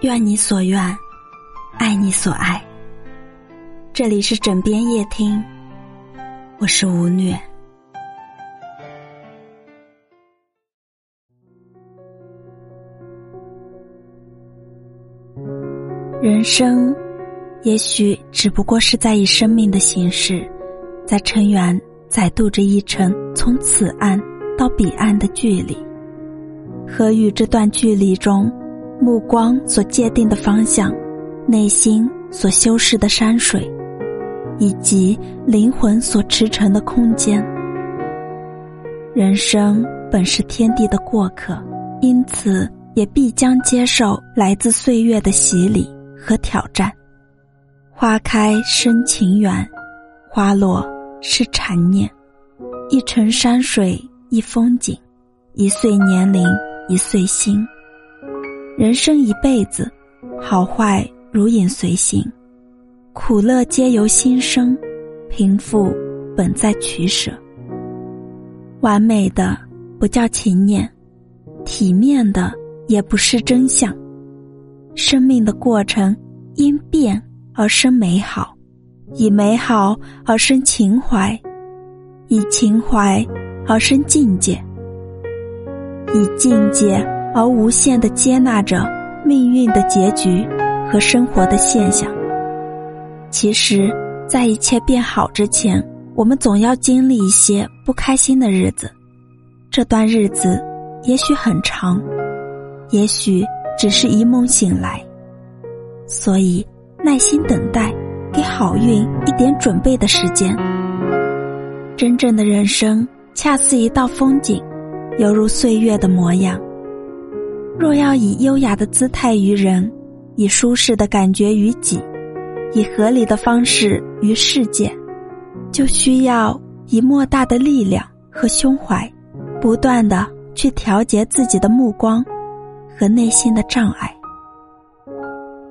愿你所愿，爱你所爱。这里是枕边夜听，我是吴虐。人生，也许只不过是在以生命的形式，在尘缘载渡着一程从此岸到彼岸的距离。和与这段距离中，目光所界定的方向，内心所修饰的山水，以及灵魂所驰骋的空间。人生本是天地的过客，因此也必将接受来自岁月的洗礼。和挑战，花开生情缘，花落是缠念。一程山水一风景，一岁年龄一碎心。人生一辈子，好坏如影随形，苦乐皆由心生，贫富本在取舍。完美的不叫情念，体面的也不是真相。生命的过程因变而生美好，以美好而生情怀，以情怀而生境界，以境界而无限的接纳着命运的结局和生活的现象。其实，在一切变好之前，我们总要经历一些不开心的日子。这段日子也许很长，也许。只是一梦醒来，所以耐心等待，给好运一点准备的时间。真正的人生恰似一道风景，犹如岁月的模样。若要以优雅的姿态于人，以舒适的感觉于己，以合理的方式于世界，就需要以莫大的力量和胸怀，不断的去调节自己的目光。和内心的障碍。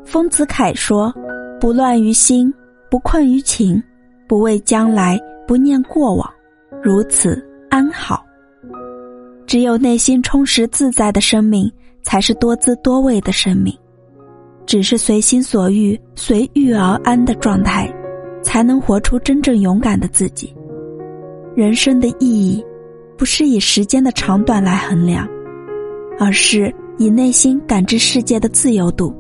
丰子恺说：“不乱于心，不困于情，不畏将来，不念过往，如此安好。只有内心充实自在的生命，才是多姿多味的生命。只是随心所欲、随遇而安的状态，才能活出真正勇敢的自己。人生的意义，不是以时间的长短来衡量，而是。”以内心感知世界的自由度。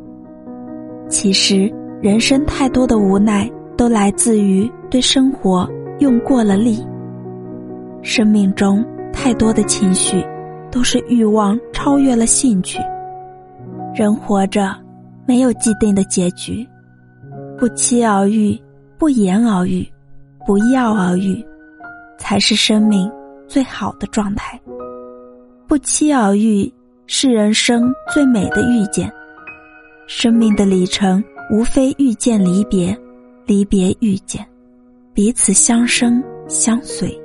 其实，人生太多的无奈，都来自于对生活用过了力。生命中太多的情绪，都是欲望超越了兴趣。人活着，没有既定的结局，不期而遇，不言而喻，不药而愈，才是生命最好的状态。不期而遇。是人生最美的遇见，生命的里程无非遇见离别，离别遇见，彼此相生相随。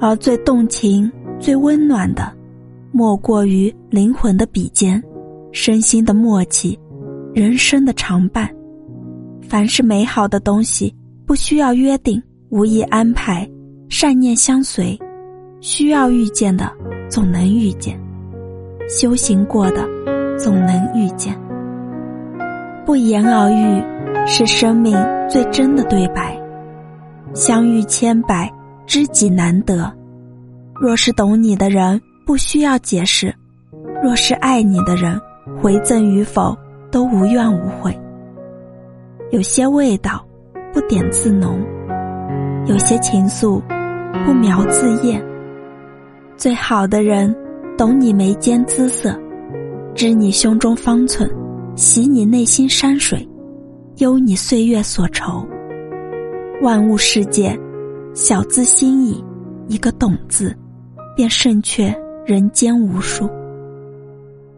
而最动情、最温暖的，莫过于灵魂的比肩，身心的默契，人生的常伴。凡是美好的东西，不需要约定，无意安排，善念相随，需要遇见的，总能遇见。修行过的，总能遇见。不言而喻，是生命最真的对白。相遇千百，知己难得。若是懂你的人，不需要解释；若是爱你的人，回赠与否都无怨无悔。有些味道，不点自浓；有些情愫，不描自艳。最好的人。懂你眉间姿色，知你胸中方寸，喜你内心山水，忧你岁月所愁。万物世界，小资心意，一个懂字，便胜却人间无数。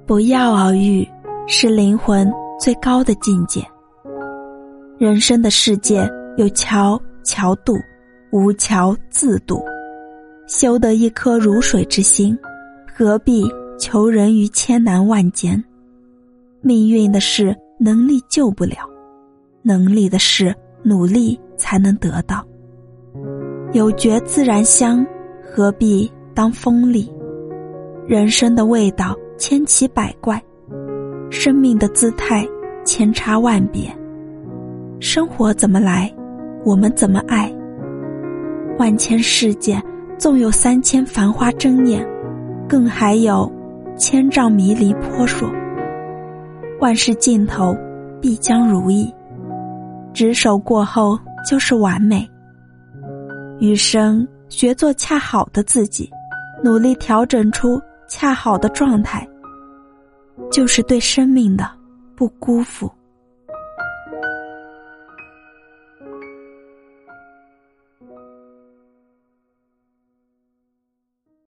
不药而愈，是灵魂最高的境界。人生的世界有桥桥渡，无桥自渡。修得一颗如水之心。何必求人于千难万艰？命运的事，能力救不了；能力的事，努力才能得到。有觉自然香，何必当锋利？人生的味道千奇百怪，生命的姿态千差万别。生活怎么来，我们怎么爱。万千世界，纵有三千繁花争艳，更还有千丈迷离扑朔。万事尽头，必将如意。执手过后，就是完美。余生，学做恰好的自己，努力调整出恰好的状态，就是对生命的不辜负。